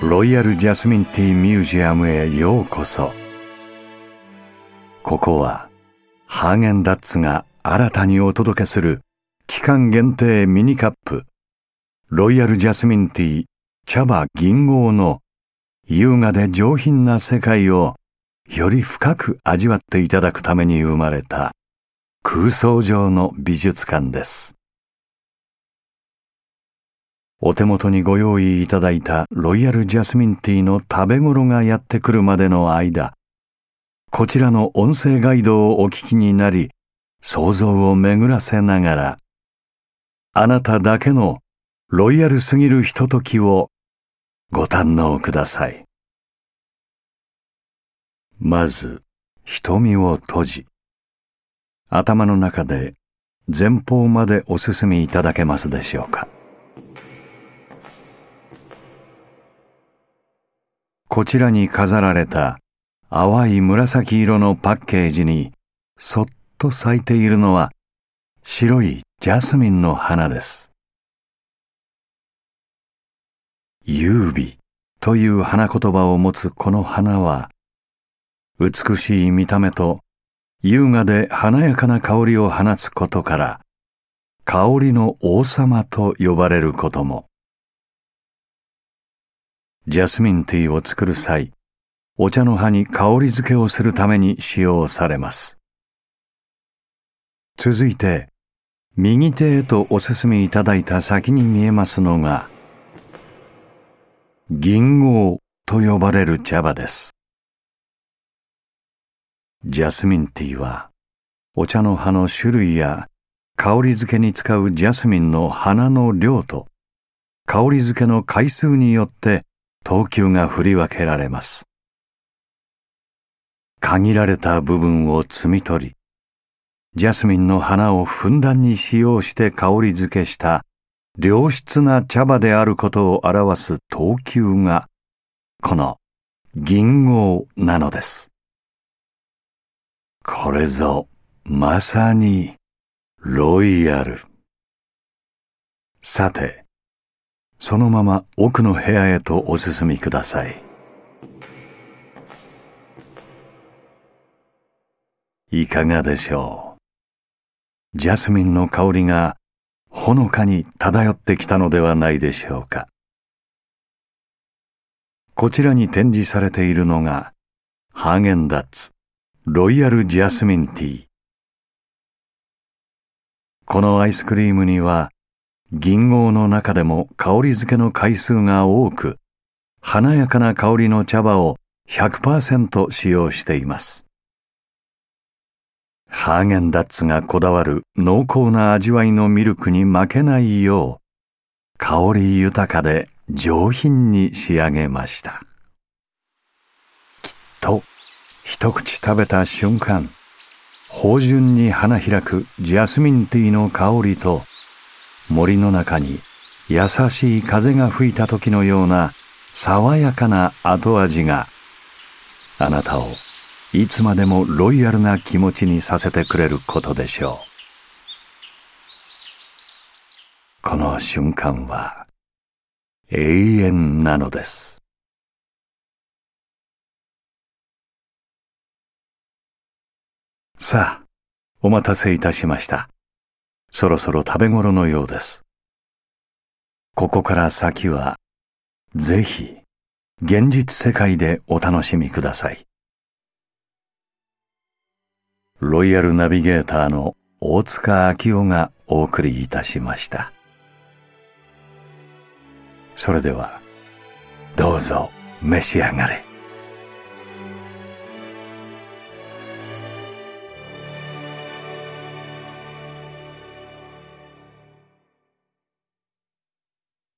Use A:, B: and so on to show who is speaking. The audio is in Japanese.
A: ロイヤルジャスミンティーミュージアムへようこそここはハーゲンダッツが新たにお届けする期間限定ミニカップロイヤルジャスミンティー茶葉銀黄の優雅で上品な世界をより深く味わっていただくために生まれた空想上の美術館です。お手元にご用意いただいたロイヤルジャスミンティーの食べ頃がやってくるまでの間、こちらの音声ガイドをお聞きになり、想像を巡らせながら、あなただけのロイヤルすぎるひとときをご堪能ください。まず、瞳を閉じ、頭の中で前方までお進みいただけますでしょうか。こちらに飾られた淡い紫色のパッケージにそっと咲いているのは白いジャスミンの花です。優美という花言葉を持つこの花は美しい見た目と優雅で華やかな香りを放つことから香りの王様と呼ばれることも。ジャスミンティーを作る際、お茶の葉に香り付けをするために使用されます。続いて、右手へとお進みいただいた先に見えますのが、銀黄と呼ばれる茶葉です。ジャスミンティーは、お茶の葉の種類や香り付けに使うジャスミンの花の量と、香り付けの回数によって等級が振り分けられます。限られた部分を摘み取り、ジャスミンの花をふんだんに使用して香り付けした良質な茶葉であることを表す等級が、この銀黄なのです。これぞ、まさに、ロイヤル。さて、そのまま奥の部屋へとお進みください。いかがでしょう？ジャスミンの香りがほのかに漂ってきたのではないでしょうか。こちらに展示されているのがハーゲンダッツロイヤルジャスミンティー。このアイスクリームには銀黄の中でも香り付けの回数が多く、華やかな香りの茶葉を100%使用しています。ハーゲンダッツがこだわる濃厚な味わいのミルクに負けないよう、香り豊かで上品に仕上げました。きっと、一口食べた瞬間、芳醇に花開くジャスミンティーの香りと、森の中に優しい風が吹いた時のような爽やかな後味があなたをいつまでもロイヤルな気持ちにさせてくれることでしょう。この瞬間は永遠なのです。さあ、お待たせいたしました。そろそろ食べ頃のようです。ここから先は、ぜひ、現実世界でお楽しみください。ロイヤルナビゲーターの大塚明夫がお送りいたしました。それでは、どうぞ召し上がれ。